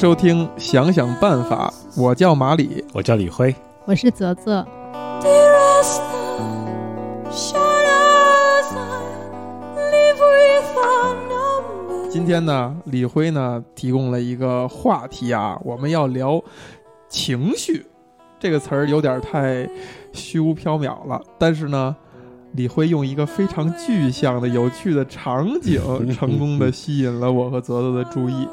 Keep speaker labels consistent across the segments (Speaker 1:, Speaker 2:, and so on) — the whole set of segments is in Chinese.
Speaker 1: 收听《想想办法》，我叫马里。
Speaker 2: 我叫李辉，
Speaker 3: 我是泽泽。
Speaker 1: 今天呢，李辉呢提供了一个话题啊，我们要聊情绪这个词儿，有点太虚无缥缈了。但是呢，李辉用一个非常具象的、有趣的场景，成功的吸引了我和泽泽的注意。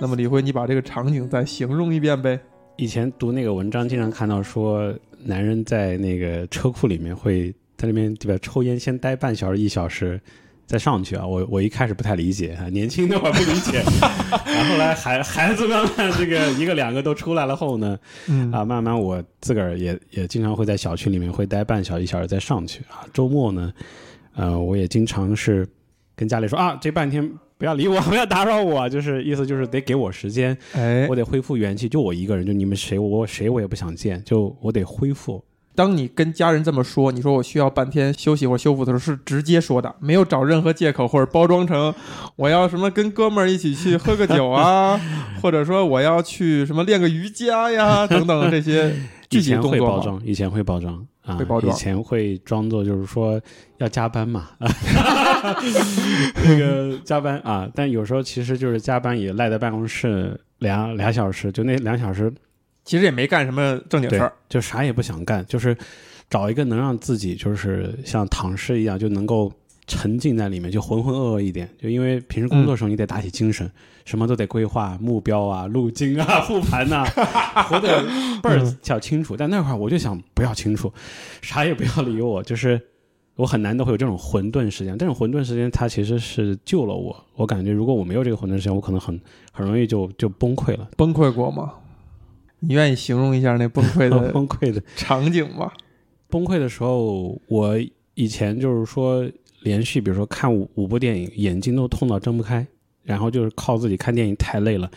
Speaker 1: 那么，李辉，你把这个场景再形容一遍呗？
Speaker 2: 以前读那个文章，经常看到说，男人在那个车库里面会在那边对吧抽烟，先待半小时、一小时，再上去啊。我我一开始不太理解啊，年轻那会儿不理解，然后后来孩孩子慢慢这个一个两个都出来了后呢，
Speaker 1: 嗯
Speaker 2: 啊，慢慢我自个儿也也经常会在小区里面会待半小时、一小时再上去啊。周末呢，呃，我也经常是跟家里说啊，这半天不要理我，不要打扰我，就是意思就是得给我时间。
Speaker 1: 哎
Speaker 2: 我，得恢复元气，就我一个人，就你们谁我谁我也不想见，就我得恢复。
Speaker 1: 当你跟家人这么说，你说我需要半天休息或修复的时候，是直接说的，没有找任何借口或者包装成我要什么跟哥们儿一起去喝个酒啊，或者说我要去什么练个瑜伽呀等等这些 具体
Speaker 2: 以前
Speaker 1: 动作吗。
Speaker 2: 会包装，以前会包装啊，
Speaker 1: 会包装
Speaker 2: 以前会装作就是说要加班嘛，那个加班啊，但有时候其实就是加班也赖在办公室俩俩小时，就那两小时
Speaker 1: 其实也没干什么正经事儿，，
Speaker 2: 就啥也不想干，就是找一个能让自己就是像躺尸一样，就能够沉浸在里面，就浑浑噩噩一点。就因为平时工作的时候，你得打起精神，什么都得规划目标啊、路径啊、复盘呐、活得 倍儿较清楚。但那会儿我就想不要清楚，啥也不要理我，就是。我很难得会有这种混沌时间，这种混沌时间它其实是救了我。我感觉如果我没有这个混沌时间，我可能很很容易就就崩溃了，
Speaker 1: 崩溃过吗？你愿意形容一下那崩溃的
Speaker 2: 崩溃的。
Speaker 1: 场景吗？
Speaker 2: 崩溃的时候，我以前就是说连续，比如说看五五部电影，眼睛都痛到睁不开，然后就是靠自己看电影太累了，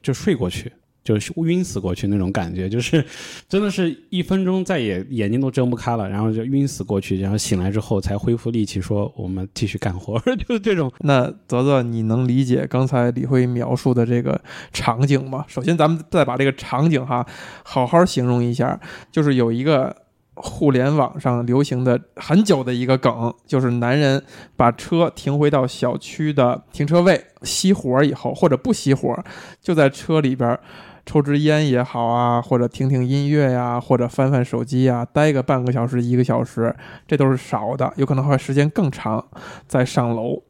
Speaker 2: 就睡过去，就是晕死过去那种感觉，就是 真的是一分钟再也眼睛都睁不开了，然后就晕死过去，然后醒来之后才恢复力气，说我们继续干活，就是这种。
Speaker 1: 那泽泽，你能理解刚才李辉描述的这个场景吗？首先，咱们再把这个场景哈好好形容一下，就是有一个互联网上流行的很久的一个梗，就是男人把车停回到小区的停车位，熄火以后或者不熄火，就在车里边。抽支烟也好啊，或者听听音乐呀、或者翻翻手机呀、待个半个小时、一个小时，这都是少的，有可能会时间更长，再上楼。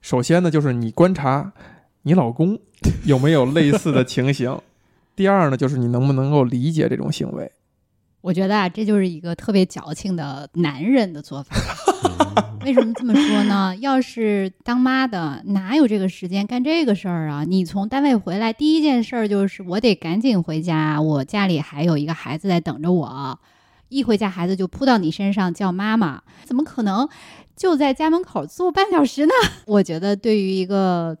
Speaker 1: 首先呢，就是你观察你老公 有没有类似的情形。第二呢，就是你能不能够理解这种行为。
Speaker 3: 我觉得啊，这就是一个特别矫情的男人的做法。为什么这么说呢？要是当妈的，哪有这个时间干这个事儿啊？你从单位回来，第一件事儿就是我得赶紧回家，我家里还有一个孩子在等着我。一回家，孩子就扑到你身上叫妈妈，怎么可能就在家门口坐半小时呢？我觉得对于一个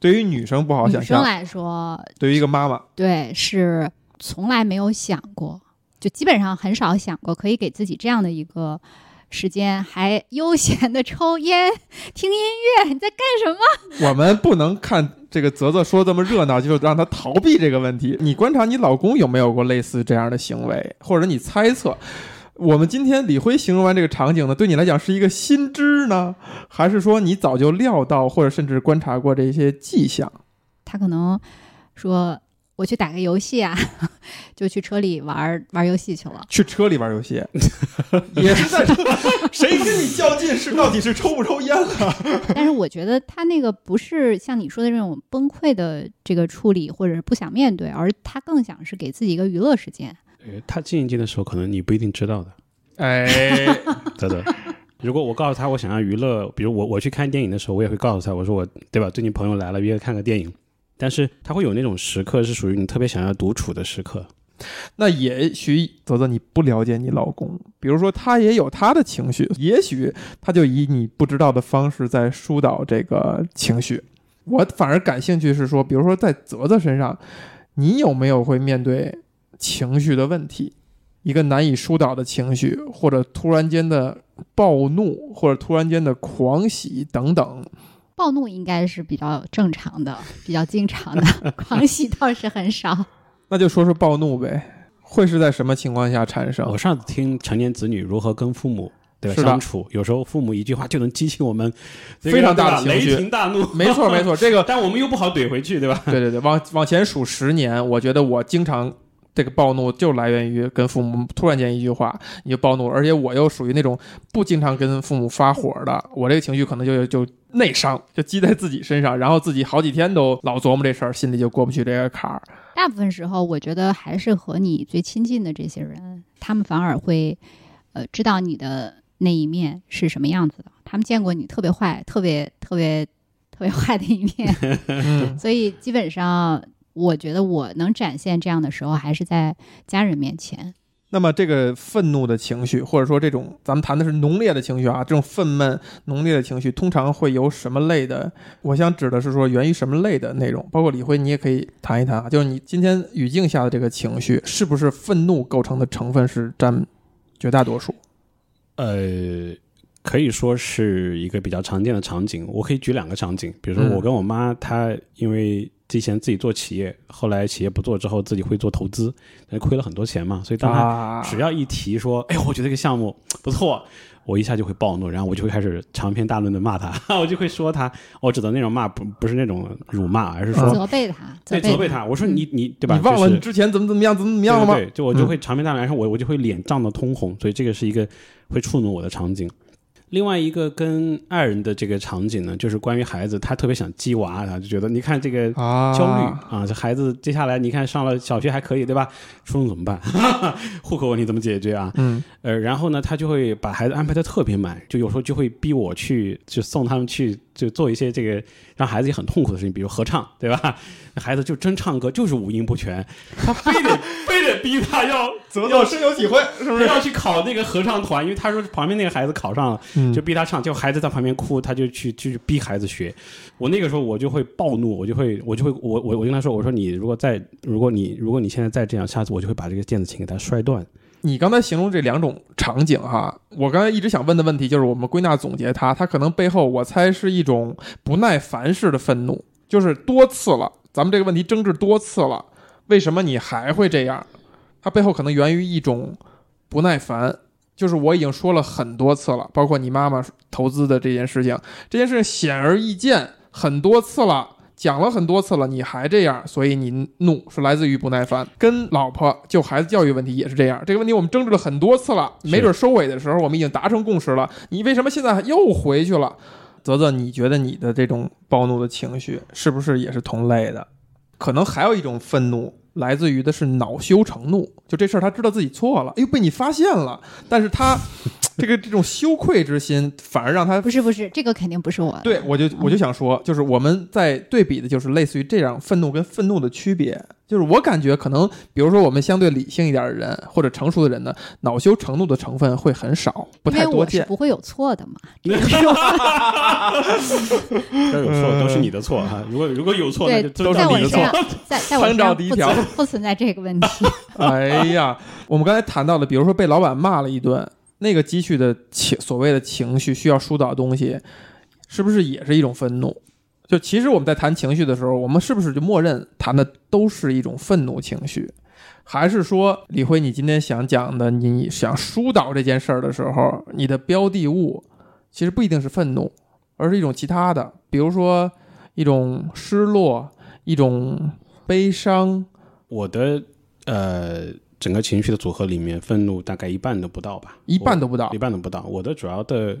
Speaker 1: 对于女生不好
Speaker 3: 女
Speaker 1: 想象，
Speaker 3: 生来说，
Speaker 1: 对于一个妈妈，
Speaker 3: 对，是从来没有想过，就基本上很少想过可以给自己这样的一个时间，还悠闲的抽烟、听音乐。你在干什么？
Speaker 1: 我们不能看这个泽泽说这么热闹，就让他逃避这个问题。你观察你老公有没有过类似这样的行为，或者你猜测。我们今天李辉形容完这个场景呢，对你来讲是一个新知呢，还是说你早就料到，或者甚至观察过这些迹象？
Speaker 3: 他可能说我去打个游戏啊，就去车里玩玩游戏去了。
Speaker 1: 去车里玩游戏，也是在车，谁跟你较劲是到底是抽不抽烟啊？
Speaker 3: 但是我觉得他那个不是像你说的这种崩溃的这个处理，或者是不想面对，而他更想是给自己一个娱乐时间。
Speaker 2: 呃他静一静的时候，可能你不一定知道的。
Speaker 1: 哎，
Speaker 2: 真的。如果我告诉他我想要娱乐，比如我我去看电影的时候，我也会告诉他，我说我对吧？最近朋友来了，约看个电影。但是他会有那种时刻是属于你特别想要独处的时刻。
Speaker 1: 那也许泽泽你不了解你老公，比如说他也有他的情绪，也许他就以你不知道的方式在疏导这个情绪。我反而感兴趣是说，比如说在泽泽身上，你有没有会面对情绪的问题？一个难以疏导的情绪，或者突然间的暴怒，或者突然间的狂喜等等。
Speaker 3: 暴怒应该是比较正常的，比较经常的，狂喜倒是很少。
Speaker 1: 那就说说暴怒呗，会是在什么情况下产生
Speaker 2: 我？上次听成年子女如何跟父母相处，有时候父母一句话就能激起我们这个
Speaker 1: 非常大的情绪
Speaker 2: 雷霆大怒。
Speaker 1: 没错没错，这个
Speaker 2: 但我们又不好怼回去，对吧？
Speaker 1: 对对对，往往前数十年，我觉得我经常这个暴怒就来源于跟父母突然间一句话你就暴怒了，而且我又属于那种不经常跟父母发火的，我这个情绪可能就就内伤，就积在自己身上，然后自己好几天都老琢磨这事儿，心里就过不去这个坎儿。
Speaker 3: 大部分时候，我觉得还是和你最亲近的这些人，他们反而会，呃，知道你的那一面是什么样子的。他们见过你特别坏、特别特别特别坏的一面，
Speaker 1: 嗯，
Speaker 3: 所以基本上，我觉得我能展现这样的时候，还是在家人面前。
Speaker 1: 那么这个愤怒的情绪，或者说这种咱们谈的是浓烈的情绪啊，这种愤懑、浓烈的情绪，通常会由什么类的？我想指的是说源于什么类的内容？包括李辉，你也可以谈一谈啊，就是你今天语境下的这个情绪，是不是愤怒构成的成分是占绝大多数？
Speaker 2: 呃，可以说是一个比较常见的场景。我可以举两个场景，比如说
Speaker 1: 嗯
Speaker 2: 我跟我妈，她因为之前自己做企业，后来企业不做之后，自己会做投资，但亏了很多钱嘛，所以当她
Speaker 1: 啊，
Speaker 2: 只要一提说，哎，我觉得这个项目不错，我一下就会暴怒，然后我就会开始长篇大论的骂他，我就会说他，我指的那种骂不不是那种辱骂，而是说、
Speaker 3: 责备他，
Speaker 2: 对责备他。我说你你对吧？
Speaker 1: 你忘了你之前怎么怎么样，怎么怎么样了吗？
Speaker 2: 对对对就我就会长篇大论，然后我我就会脸涨得通红，所以这个是一个会触怒我的场景。另外一个跟爱人的这个场景呢，就是关于孩子，他特别想鸡娃，他就觉得你看这个
Speaker 1: 啊，
Speaker 2: 焦虑啊，这孩子接下来你看上了小学还可以对吧？初中怎么办？户口问题怎么解决啊？
Speaker 1: 嗯，
Speaker 2: 呃，然后呢，他就会把孩子安排的特别满，就有时候就会逼我去，就送他们去，就做一些这个让孩子也很痛苦的事情，比如合唱，对吧？那 孩子就真唱歌，就是五音不全，他非得非得逼他要
Speaker 1: 怎么要深有体会，是不是？
Speaker 2: 要去考那个合唱团，因为他说旁边那个孩子考上了，
Speaker 1: 嗯
Speaker 2: 就逼他唱，结果孩子在旁边哭，他就去去逼孩子学。我那个时候我就会暴怒，我就会我就会我我我跟他说，我说你如果再如果你如果你现在再这样，下次我就会把这个电子琴给他摔断。
Speaker 1: 你刚才形容这两种场景哈，我刚才一直想问的问题就是，我们归纳总结它，它可能背后我猜是一种不耐烦式的愤怒，就是多次了，咱们这个问题争执多次了，为什么你还会这样？它背后可能源于一种不耐烦，就是我已经说了很多次了，包括你妈妈投资的这件事情，这件事情显而易见很多次了。讲了很多次了，你还这样，所以你怒是来自于不耐烦。跟老婆就孩子教育问题也是这样，这个问题我们争执了很多次了，没准收尾的时候我们已经达成共识了，你为什么现在又回去了？泽泽，你觉得你的这种暴怒的情绪是不是也是同类的？可能还有一种愤怒来自于的是恼羞成怒，就这事儿他知道自己错了，哎呦被你发现了，但是他这个这种羞愧之心反而让他
Speaker 3: 不是不是，这个肯定不是我。
Speaker 1: 对，我就我就想说，就是我们在对比的，就是类似于这样愤怒跟愤怒的区别。就是我感觉可能，比如说我们相对理性一点的人或者成熟的人呢，恼羞成怒的成分会很少，不太多见。
Speaker 3: 不会有错的嘛。
Speaker 2: 要有错都是你的错哈，如果如果有错，那
Speaker 3: 对
Speaker 2: 就，
Speaker 1: 都是
Speaker 3: 在
Speaker 1: 你的错
Speaker 3: 在在我
Speaker 1: 参照
Speaker 3: 身上 不
Speaker 1: 第一条
Speaker 3: 存不存在这个问题。
Speaker 1: 哎呀，我们刚才谈到的，比如说被老板骂了一顿，那个积蓄的情所谓的情绪需要疏导的东西，是不是也是一种愤怒？就其实我们在谈情绪的时候，我们是不是就默认谈的都是一种愤怒情绪？还是说，李辉，你今天想讲的，你想疏导这件事儿的时候，你的标的物其实不一定是愤怒，而是一种其他的，比如说一种失落，一种悲伤，
Speaker 2: 我的呃整个情绪的组合里面，愤怒大概一半都不到吧，
Speaker 1: 一半都不到
Speaker 2: 一。半都不到。我的主要的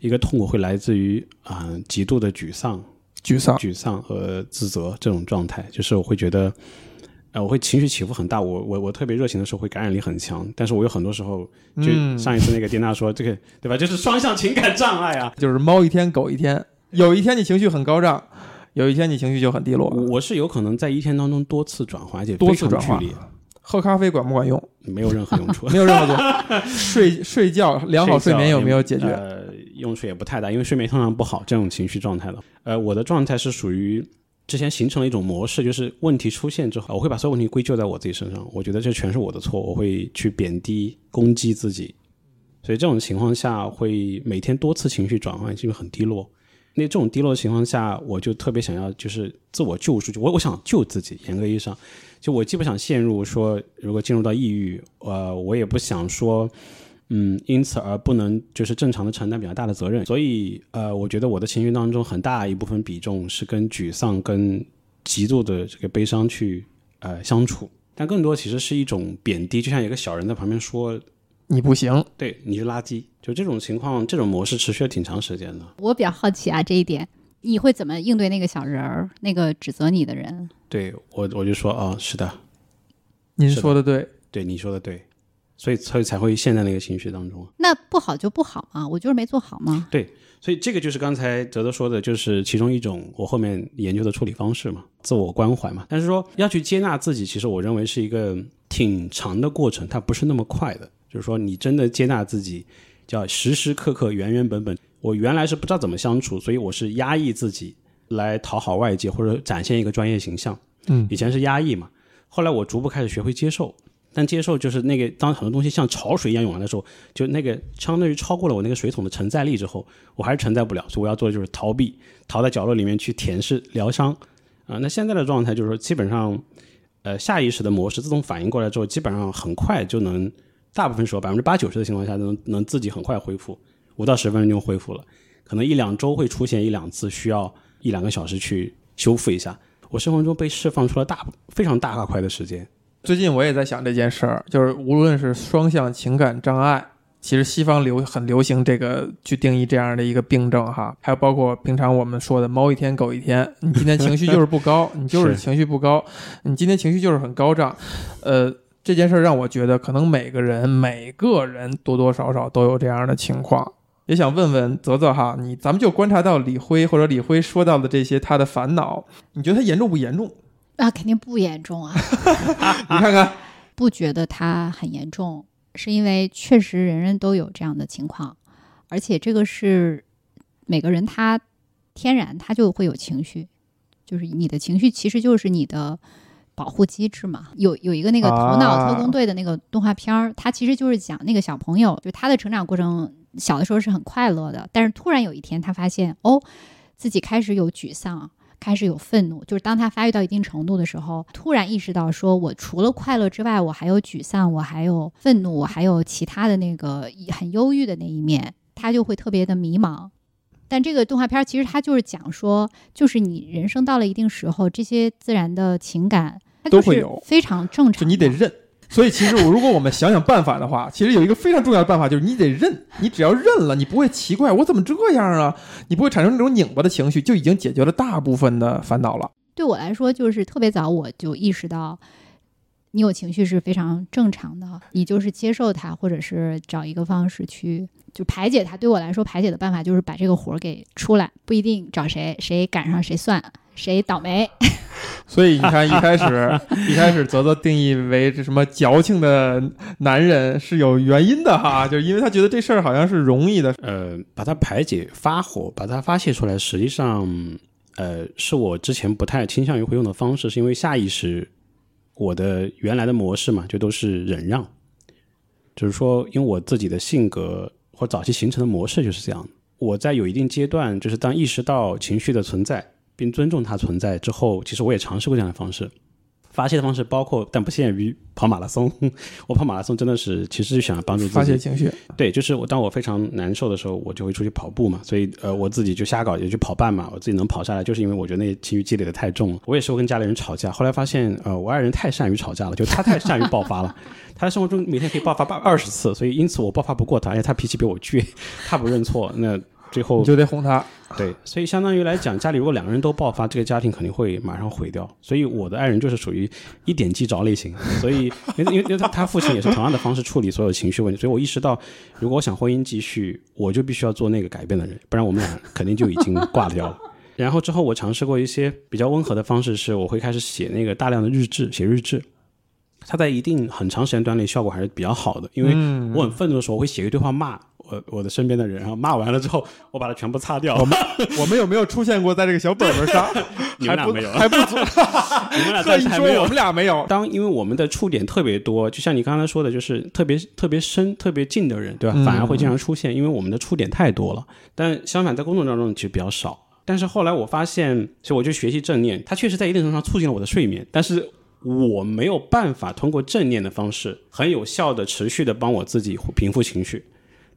Speaker 2: 一个痛苦会来自于啊、极度的沮丧、
Speaker 1: 沮丧，
Speaker 2: 沮丧和自责这种状态，就是我会觉得。呃，我会情绪起伏很大，我我我特别热情的时候会感染力很强，但是我有很多时候，就
Speaker 1: 嗯
Speaker 2: 上一次那个丁娜说这个 对吧，就是双向情感障碍啊。
Speaker 1: 就是猫一天狗一天，有一天你情绪很高涨，有一天你情绪就很低落。
Speaker 2: 我我是有可能在一天当中多次转化，而且
Speaker 1: 多次转化喝咖啡管不管用？
Speaker 2: 没有任何用处。
Speaker 1: 没有任何作用。睡睡觉良好睡眠有没有解决？
Speaker 2: 呃，用处也不太大，因为睡眠通常不好，这种情绪状态的。呃，我的状态是属于之前形成了一种模式，就是问题出现之后，我会把所有问题归咎在我自己身上，我觉得这全是我的错，我会去贬低、攻击自己。所以这种情况下，会每天多次情绪转换，就会很低落。那这种低落的情况下，我就特别想要就是自我救赎，就我我想救自己。严格意义上，就我既不想陷入说如果进入到抑郁，呃，我也不想说。嗯，因此而不能就是正常的承担比较大的责任，所以呃，我觉得我的情绪当中很大一部分比重是跟沮丧、跟极度的这个悲伤去呃相处，但更多其实是一种贬低，就像有个小人在旁边说
Speaker 1: 你不行，
Speaker 2: 对你是垃圾，就这种情况，这种模式持续了挺长时间的。
Speaker 3: 我比较好奇啊，这一点你会怎么应对那个小人儿，那个指责你的人？
Speaker 2: 对我我就说啊、是的，
Speaker 1: 您说的对，
Speaker 2: 对你说的对，所以所以才会陷在那个情绪当中。
Speaker 3: 那不好就不好嘛，我就是没做好嘛。
Speaker 2: 对所以这个就是刚才泽泽说的，就是其中一种我后面研究的处理方式嘛，自我关怀嘛。但是说要去接纳自己，其实我认为是一个挺长的过程，它不是那么快的。就是说你真的接纳自己，叫时时刻刻、原原本本。我原来是不知道怎么相处，所以我是压抑自己来讨好外界或者展现一个专业形象。
Speaker 1: 嗯
Speaker 2: 以前是压抑嘛，后来我逐步开始学会接受。但接受就是那个，当很多东西像潮水一样涌来的时候，就那个相当于超过了我那个水桶的承载力之后，我还是承载不了，所以我要做的就是逃避，逃在角落里面去舔舐疗伤啊、那现在的状态就是说，基本上，呃，下意识的模式自动反应过来之后，基本上很快就能，大部分时候百分之八九十的情况下能能自己很快恢复，五到十分钟就恢复了，可能一两周会出现一两次需要一两个小时去修复一下。我生活中被释放出了大非常大块的时间，
Speaker 1: 最近我也在想这件事儿，就是无论是双向情感障碍，其实西方流很流行这个去定义这样的一个病症哈，还有包括平常我们说的猫一天狗一天，你今天情绪就是不高，你就是
Speaker 2: 是
Speaker 1: 情绪不高，你今天情绪就是很高涨，呃。这件事儿让我觉得，可能每个人每个人多多少少都有这样的情况。也想问问泽泽哈，你咱们就观察到李辉或者李辉说到的这些他的烦恼，你觉得他严重不严重？
Speaker 3: 啊，肯定不严重啊，
Speaker 1: 你看看，
Speaker 3: 不觉得他很严重，是因为确实人人都有这样的情况，而且这个是每个人他天然他就会有情绪，就是你的情绪其实就是你的保护机制嘛。有有一个那个《头脑特工队》的那个动画片儿，它其实就是讲那个小朋友，就他的成长过程，小的时候是很快乐的，但是突然有一天他发现，哦，自己开始有沮丧。开始有愤怒，就是当他发育到一定程度的时候，突然意识到，说我除了快乐之外，我还有沮丧，我还有愤怒，我还有其他的那个很忧郁的那一面，他就会特别的迷茫。但这个动画片儿其实它就是讲说，就是你人生到了一定时候，这些自然的情感
Speaker 1: 都会有
Speaker 3: 非常正常，
Speaker 1: 就你得认。所以其实我如果我们想想办法的话，其实有一个非常重要的办法，就是你得认。你只要认了，你不会奇怪我怎么这样啊，你不会产生那种拧巴的情绪，就已经解决了大部分的烦恼了。
Speaker 3: 对我来说，就是特别早我就意识到，你有情绪是非常正常的，你就是接受它，或者是找一个方式去就排解它。对我来说，排解的办法就是把这个火儿给出来，不一定找谁，谁赶上谁算，谁倒霉。
Speaker 1: 所以你看，一开始 一开始泽泽定义为这什么矫情的男人是有原因的哈，就是因为他觉得这事儿好像是容易的。
Speaker 2: 呃，把它排解、发火，把它发泄出来，实际上，呃，是我之前不太倾向于会用的方式，是因为下意识我的原来的模式嘛，就都是忍让，就是说，因为我自己的性格或早期形成的模式就是这样。我在有一定阶段，就是当意识到情绪的存在，并尊重它存在之后，其实我也尝试过这样的方式。发泄的方式包括，但不限于跑马拉松。我跑马拉松真的是，其实是想帮助自己
Speaker 1: 发泄情绪，
Speaker 2: 对，就是我当我非常难受的时候，我就会出去跑步嘛，所以呃，我自己就瞎搞，也就跑半马，我自己能跑下来，就是因为我觉得那情绪积累的太重了。我也是会跟家里人吵架，后来发现呃，我爱人太善于吵架了，就他太善于爆发了，他在生活中每天可以爆发八二十次，所以因此我爆发不过他，而且他脾气比我倔，他不认错，那最后
Speaker 1: 就得哄他。
Speaker 2: 对，所以相当于来讲，家里如果两个人都爆发，这个家庭肯定会马上毁掉。所以我的爱人就是属于一点即着类型，所以因为因为因为他他父亲也是同样的方式处理所有情绪问题，所以我意识到，如果我想婚姻继续，我就必须要做那个改变的人，不然我们俩肯定就已经挂掉了。然后之后我尝试过一些比较温和的方式，是我会开始写那个大量的日志，写日志。它在一定很长时间段内效果还是比较好的，因为
Speaker 1: 嗯
Speaker 2: 我很愤怒的时候，我会写一堆话骂我我的身边的人，然后骂完了之后，我把它全部擦掉。
Speaker 1: 我们我们有没有出现过在这个小本本上？
Speaker 2: 你们俩没有，
Speaker 1: 还不足。
Speaker 2: 你们俩
Speaker 1: 这一
Speaker 2: 暂时还没有
Speaker 1: 说我们。俩没有。
Speaker 2: 当因为我们的触点特别多，就像你刚才说的，就是特别特别深、特别近的人，对吧？
Speaker 1: 嗯
Speaker 2: 反而会经常出现，因为我们的触点太多了。但相反，在工作当中其实比较少。但是后来我发现，其实我就学习正念，它确实在一定程度上促进了我的睡眠，但是我没有办法通过正念的方式很有效的、持续的帮我自己平复情绪。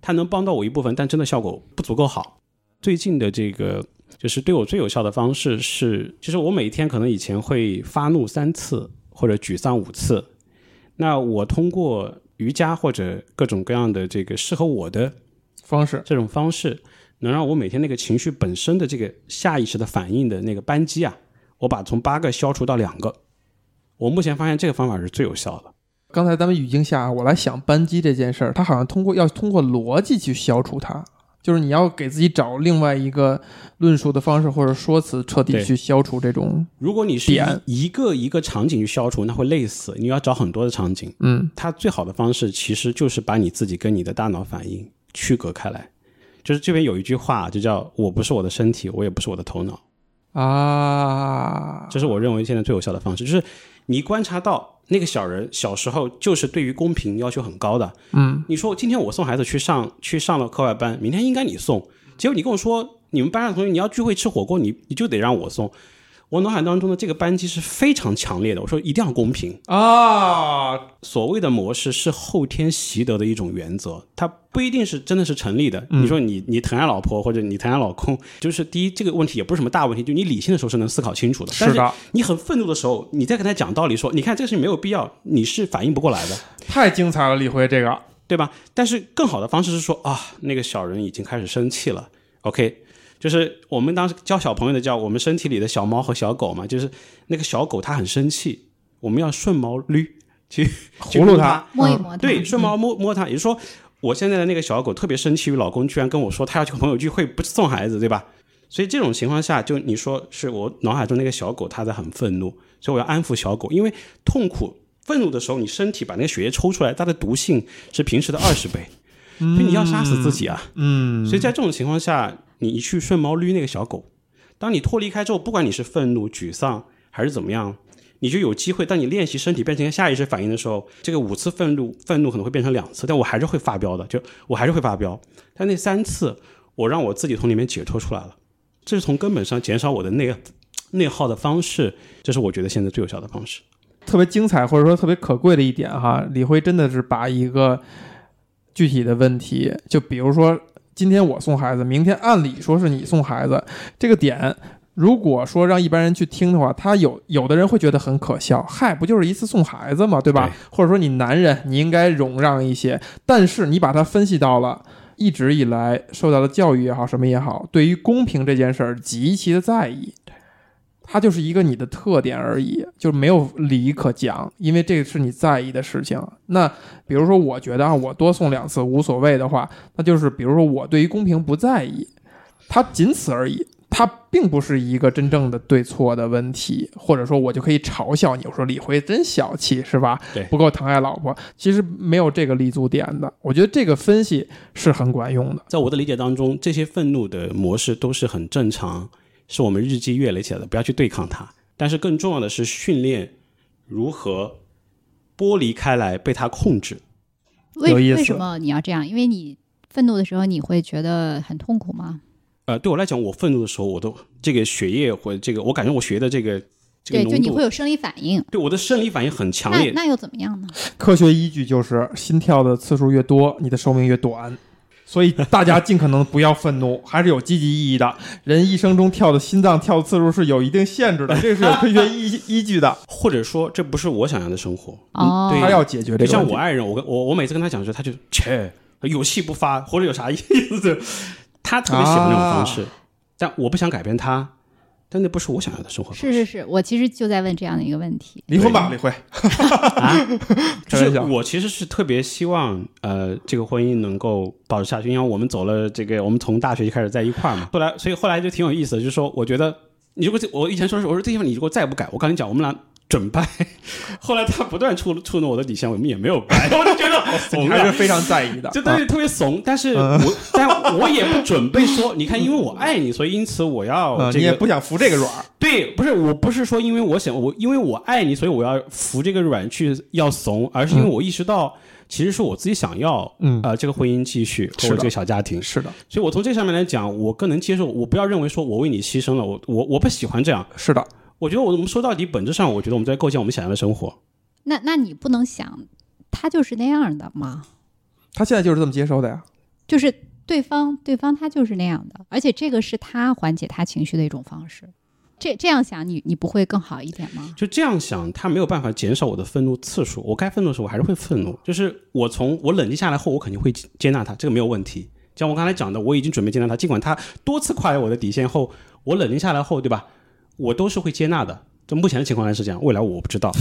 Speaker 2: 它能帮到我一部分，但真的效果不足够好。最近的这个就是对我最有效的方式是，就是我每天可能以前会发怒三次或者沮丧五次，那我通过瑜伽或者各种各样的这个适合我的
Speaker 1: 方式，
Speaker 2: 这种方式，能让我每天那个情绪本身的这个下意识的反应的那个扳机啊，我把从八个消除到两个。我目前发现这个方法是最有效的。
Speaker 1: 刚才咱们语境下，我来想扳机这件事儿，它好像通过要通过逻辑去消除它，就是你要给自己找另外一个论述的方式或者说辞，彻底去消除这种，
Speaker 2: 如果你是一个一个场景去消除，那会累死。你要找很多的场景，
Speaker 1: 嗯
Speaker 2: 它最好的方式其实就是把你自己跟你的大脑反应区隔开来。就是这边有一句话，就叫“我不是我的身体，我也不是我的头脑”。
Speaker 1: 啊，
Speaker 2: 这是我认为现在最有效的方式，就是你观察到那个小人小时候就是对于公平要求很高的。
Speaker 1: 嗯
Speaker 2: 你说今天我送孩子去上去上了课外班，明天应该你送，结果你跟我说你们班上同学你要聚会吃火锅，你你就得让我送。我脑海当中的这个班级是非常强烈的，我说一定要公平。
Speaker 1: 啊，
Speaker 2: 所谓的模式是后天习得的一种原则，它不一定是真的是成立的。你说你你疼爱老婆或者你疼爱老公，就是第一这个问题也不是什么大问题，就你理性的时候是能思考清楚的。但是
Speaker 1: 是的，
Speaker 2: 你很愤怒的时候，你再跟他讲道理说，你看这个事情没有必要，你是反应不过来的，
Speaker 1: 太精彩了，李辉这个，
Speaker 2: 对吧？但是更好的方式是说啊，那个小人已经开始生气了，OK。就是我们当时教小朋友的叫我们身体里的小猫和小狗嘛，就是那个小狗它很生气，我们要顺毛捋去 去
Speaker 1: 葫芦
Speaker 2: 它
Speaker 1: 它，
Speaker 3: 摸一摸它，
Speaker 2: 对，顺
Speaker 3: 嗯
Speaker 2: 毛摸摸它，也就是说，我现在的那个小狗特别生气于老公居然跟我说他要去朋友聚会不送孩子，对吧？所以这种情况下，就你说是我脑海中那个小狗它在很愤怒，所以我要安抚小狗，因为痛苦、愤怒的时候，你身体把那个血液抽出来，它的毒性是平时的二十倍，所以你要杀死自己啊。
Speaker 1: 嗯，
Speaker 2: 所以在这种情况下，你一去顺毛捋那个小狗，当你脱离开之后，不管你是愤怒、沮丧还是怎么样，你就有机会。当你练习身体变成下意识反应的时候，这个五次愤怒，愤怒可能会变成两次，但我还是会发飙的，就我还是会发飙。但那三次，我让我自己从里面解脱出来了，这是从根本上减少我的内内耗的方式，这是我觉得现在最有效的方式。
Speaker 1: 特别精彩或者说特别可贵的一点哈，李辉真的是把一个具体的问题，就比如说今天我送孩子，明天按理说是你送孩子，这个点。如果说让一般人去听的话，他有有的人会觉得很可笑，嗨，不就是一次送孩子嘛，对吧？
Speaker 2: 对。
Speaker 1: 或者说你男人你应该容让一些，但是你把它分析到了一直以来受到的教育也好，什么也好，对于公平这件事儿极其的在意，它就是一个你的特点而已，就没有理可讲，因为这个是你在意的事情。那比如说，我觉得啊，我多送两次无所谓的话，那就是比如说我对于公平不在意，它仅此而已。它并不是一个真正的对错的问题，或者说我就可以嘲笑你，我说李辉真小气，是吧？
Speaker 2: 对
Speaker 1: 不够疼爱老婆。其实没有这个立足点的，我觉得这个分析是很管用的。
Speaker 2: 在我的理解当中，这些愤怒的模式都是很正常，是我们日积月累起来的，不要去对抗它。但是更重要的是训练如何剥离开来，被它控制。
Speaker 1: 有意思
Speaker 3: 为为什么你要这样？因为你愤怒的时候，你会觉得很痛苦吗？
Speaker 2: 呃，对我来讲，我愤怒的时候，我都这个血液或者这个，我感觉我血液的这个这
Speaker 3: 对，
Speaker 2: 个浓度
Speaker 3: 就你会，有生理反应。
Speaker 2: 对我的生理反应很强烈。
Speaker 3: 那那又怎么样呢？
Speaker 1: 科学依据就是心跳的次数越多，你的寿命越短。所以大家尽可能不要愤怒，还是有积极意义的。人一生中跳的心脏跳的次数是有一定限制的，这是有科学依依据的。
Speaker 2: 或者说，这不是我想要的生活。
Speaker 3: 哦
Speaker 2: 对
Speaker 1: 他要解决这
Speaker 2: 就
Speaker 1: 个。
Speaker 2: 像我爱人，我跟我我每次跟他讲的时候，他就切有气不发，或者有啥意思？他特别喜欢那种方式，但我不想改变他，但那不是我想要的生活方式。
Speaker 3: 是是是，我其实就在问这样的一个问题。
Speaker 1: 离婚吧，李辉。
Speaker 2: 啊，就是我其实是特别希望，呃，这个婚姻能够保持下去，因为我们走了这个，我们从大学就开始在一块儿嘛。后来，所以后来就挺有意思的，就是说，我觉得你如果这我以前说是，我说这地方你如果再不改，我跟你讲，我们俩准掰。后来他不断触触动我的底线，我们也没有掰，我就觉得好怂啊
Speaker 1: 你还是。非常在意的。
Speaker 2: 就东西特别怂，但是我，但我也不准备说，你看，因为我爱你，所以因此我要
Speaker 1: 嗯，
Speaker 2: 这个
Speaker 1: 你也不想服这个软。
Speaker 2: 对，不是，我不是说因为我想我因为我爱你，所以我要服这个软去要怂，而是因为我意识到其实是我自己想要
Speaker 1: 嗯，
Speaker 2: 呃这个婚姻继续和我这个小家庭，
Speaker 1: 是的，
Speaker 2: 所以我从这上面来讲，我更能接受。我不要认为说我为你牺牲了，我我我不喜欢这样。
Speaker 1: 是的，
Speaker 2: 我觉得我们说到底，本质上，我觉得我们在构建我们想要的生活。
Speaker 3: 那那你不能想他就是那样的吗？
Speaker 1: 他现在就是这么接受的呀。
Speaker 3: 就是对方对方他就是那样的，而且这个是他缓解他情绪的一种方式。这这样想你你不会更好一点吗？
Speaker 2: 就这样想，他没有办法减少我的愤怒次数。我该愤怒的时候，我还是会愤怒。就是我从我冷静下来后，我肯定会接纳他，这个没有问题。像我刚才讲的，我已经准备接纳他，尽管他多次跨越我的底线后，我冷静下来后，对吧？我都是会接纳的。就目前的情况下是这样，未来我不知道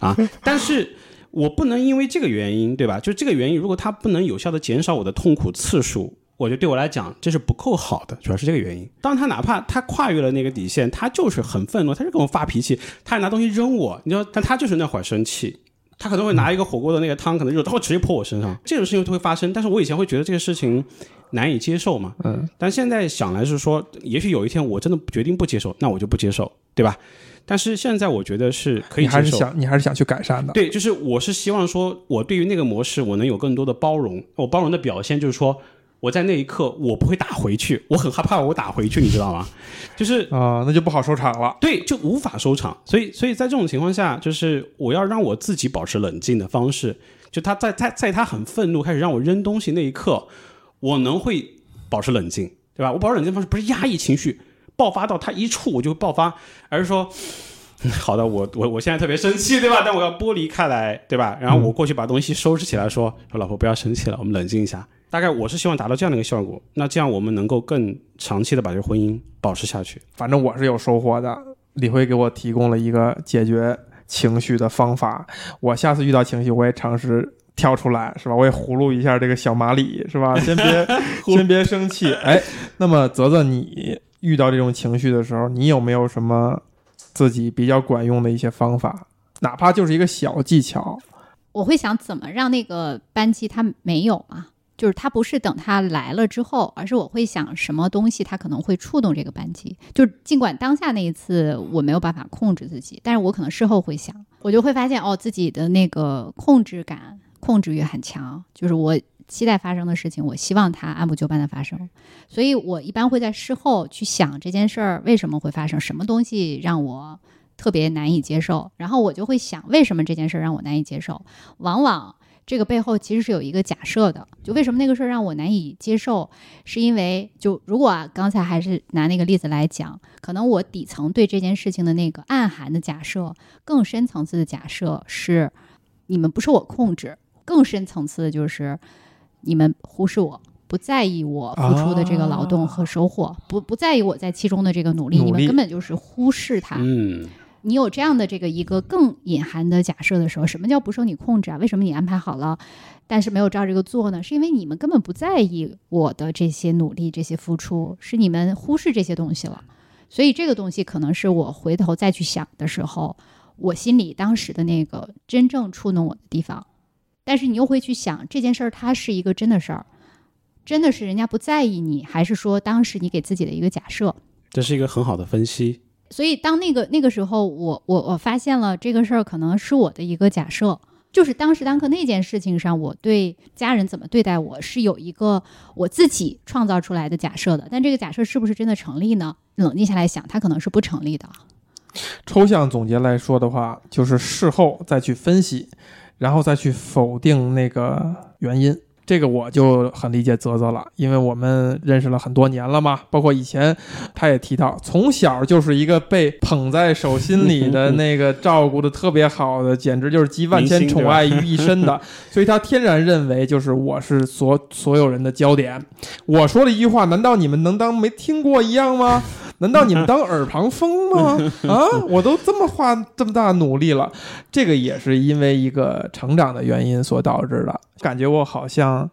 Speaker 2: 啊。但是我不能因为这个原因，对吧？就这个原因，如果它不能有效的减少我的痛苦次数，我觉得对我来讲这是不够好的，主要是这个原因。当他哪怕他跨越了那个底线，他就是很愤怒，他就跟我发脾气，他还拿东西扔我，你知道，但他就是那会儿生气。他可能会拿一个火锅的那个汤，可能热，他会直接泼我身上，这种事情就会发生。但是我以前会觉得这个事情难以接受嘛，
Speaker 1: 嗯，
Speaker 2: 但现在想来是说，也许有一天我真的决定不接受，那我就不接受，对吧？但是现在我觉得是可以
Speaker 1: 你还。是想你还是想去改善的。
Speaker 2: 对，就是我是希望说，我对于那个模式，我能有更多的包容。我包容的表现就是说，我在那一刻我不会打回去，我很害怕我打回去，你知道吗？就是
Speaker 1: 啊、那就不好收场了。
Speaker 2: 对，就无法收场。所以，所以在这种情况下，就是我要让我自己保持冷静的方式，就他在在在他很愤怒开始让我扔东西那一刻，我能会保持冷静，对吧？我保持冷静方式不是压抑情绪，爆发到他一触我就爆发，而是说。好的，我我我现在特别生气，对吧？但我要剥离开来，对吧？然后我过去把东西收拾起来说，说老婆不要生气了，我们冷静一下。大概我是希望达到这样的一个效果，那这样我们能够更长期的把这个婚姻保持下去。
Speaker 1: 反正我是有收获的。李辉给我提供了一个解决情绪的方法，我下次遇到情绪，我也尝试跳出来，是吧？我也葫芦一下这个小马里，是吧？先别先别生气。哎，那么泽泽，你遇到这种情绪的时候，你有没有什么自己比较管用的一些方法？哪怕就是一个小技巧，
Speaker 3: 我会想怎么让那个班机它没有嘛？就是它不是等它来了之后，而是我会想什么东西它可能会触动这个班机。就是尽管当下那一次我没有办法控制自己，但是我可能事后会想，我就会发现哦，自己的那个控制感、控制欲很强。就是我期待发生的事情，我希望它按部就班的发生。所以我一般会在事后去想这件事儿为什么会发生，什么东西让我特别难以接受，然后我就会想为什么这件事儿让我难以接受。往往这个背后其实是有一个假设的，就为什么那个事儿让我难以接受，是因为就如果啊，刚才还是拿那个例子来讲，可能我底层对这件事情的那个暗含的假设，更深层次的假设是你们不受我控制，更深层次的就是你们忽视我。不在意我付出的这个劳动和收获，不不在意我在其中的这个努力，
Speaker 1: 努力
Speaker 3: 你们根本就是忽视它。
Speaker 2: 嗯，
Speaker 3: 你有这样的这个一个更隐含的假设的时候，什么叫不受你控制啊？为什么你安排好了，但是没有照这个做呢？是因为你们根本不在意我的这些努力、这些付出，是你们忽视这些东西了。所以这个东西可能是我回头再去想的时候，我心里当时的那个真正触动我的地方。但是你又会去想这件事儿，它是一个真的事儿，真的是人家不在意你，还是说当时你给自己的一个假设？
Speaker 2: 这是一个很好的分析。
Speaker 3: 所以当那个那个时候我，我我发现了这个事儿可能是我的一个假设，就是当时当刻那件事情上，我对家人怎么对待我是有一个我自己创造出来的假设的，但这个假设是不是真的成立呢？冷静下来想，它可能是不成立的。
Speaker 1: 抽象总结来说的话，就是事后再去分析，然后再去否定那个原因。这个我就很理解泽泽了，因为我们认识了很多年了嘛，包括以前他也提到，从小就是一个被捧在手心里的 那个照顾的特别好的，简直就是集万千宠爱于一身的，所以他天然认为就是我是所所有人的焦点。我说了一句话，难道你们能当没听过一样吗？难道你们当耳旁风吗？啊，我都这么花这么大努力了，这个也是因为一个成长的原因所导致的。感觉我好像，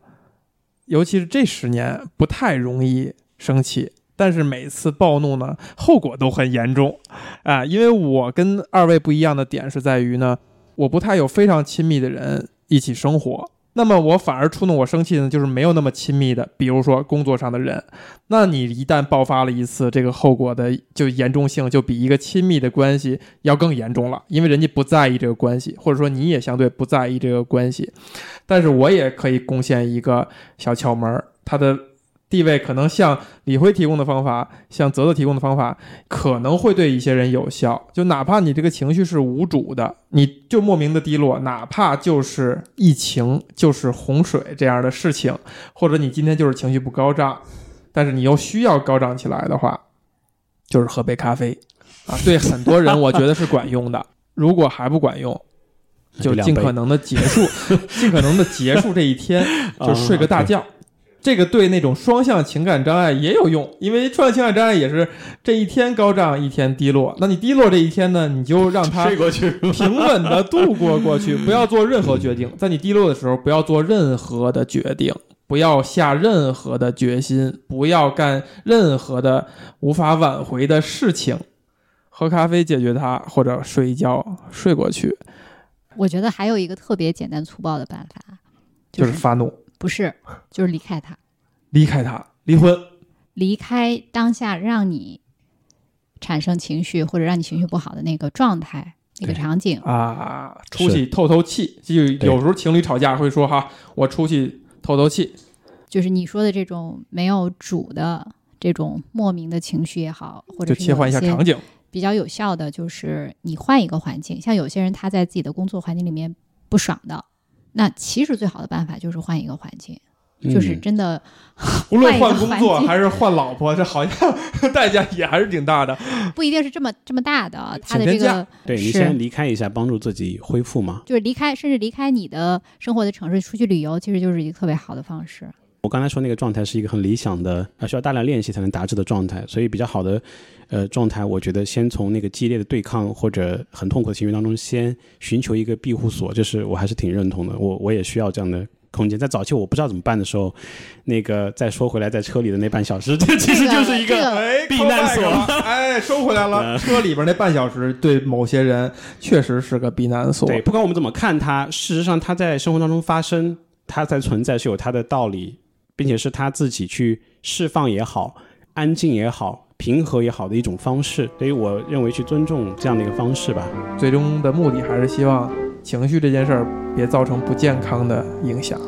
Speaker 1: 尤其是这十年不太容易生气，但是每次暴怒呢，后果都很严重啊。因为我跟二位不一样的点是在于呢，我不太有非常亲密的人一起生活，那么我反而触动我生气的，就是没有那么亲密的，比如说工作上的人。那你一旦爆发了一次，这个后果的就严重性就比一个亲密的关系要更严重了，因为人家不在意这个关系，或者说你也相对不在意这个关系。但是我也可以贡献一个小窍门儿，它的地位可能像李辉提供的方法，像泽泽提供的方法，可能会对一些人有效。就哪怕你这个情绪是无主的，你就莫名的低落，哪怕就是疫情，就是洪水这样的事情，或者你今天就是情绪不高涨，但是你又需要高涨起来的话，就是喝杯咖啡啊。对很多人，我觉得是管用的。如果还不管用，就尽可能的结束，尽可能的 结束这一天，就睡个大觉。这个对那种双向情感障碍也有用，因为双向情感障碍也是这一天高涨，一天低落。那你低落这一天呢，你就让它
Speaker 2: 睡过去。
Speaker 1: 平稳的度过过去，不要做任何决定。在你低落的时候，不要做任何的决定，不要下任何的决心，不要干任何的无法挽回的事情。喝咖啡解决它，或者睡一觉睡过去，
Speaker 3: 我觉得还有一个特别简单粗暴的办法，
Speaker 1: 就是发怒，
Speaker 3: 不是就是离开他，
Speaker 1: 离开他，离婚。
Speaker 3: 离开当下让你产生情绪或者让你情绪不好的那个状态、那个场景。
Speaker 1: 啊，出去透透气。就有时候情侣吵架会说哈，我出去透透气。
Speaker 3: 就是你说的这种没有主的这种莫名的情绪也好，或者
Speaker 1: 就切换一下场景，
Speaker 3: 比较有效的就是你换一个环境，像有些人他在自己的工作环境里面不爽的，那其实最好的办法就是换一个环境，就是
Speaker 2: 嗯
Speaker 3: 真的
Speaker 1: 无论
Speaker 3: 换
Speaker 1: 工作还是换老婆，这好像 代价也还是挺大的。
Speaker 3: 不一定是这么这么大的，他的这个
Speaker 2: 对你先离开一下，帮助自己恢复嘛。
Speaker 3: 就是离开，甚至离开你的生活的城市出去旅游，其实就是一个特别好的方式。
Speaker 2: 我刚才说那个状态是一个很理想的，啊，需要大量练习才能达至的状态，所以比较好的，呃，状态，我觉得先从那个激烈的对抗或者很痛苦的情绪当中，先寻求一个庇护所，就是我还是挺认同的，我我也需要这样的空间。在早期我不知道怎么办的时候，那个再说回来，在车里的那半小时，这其实就是一个避难所
Speaker 1: 哎，收回来了。车里边那半小时，对某些人确实是个避难所。
Speaker 2: 对，不管我们怎么看它，事实上它在生活当中发生，它在存在是有它的道理，并且是他自己去释放也好、安静也好、平和也好的一种方式。所以我认为去尊重这样的一个方式吧。
Speaker 1: 最终的目的还是希望情绪这件事儿别造成不健康的影响。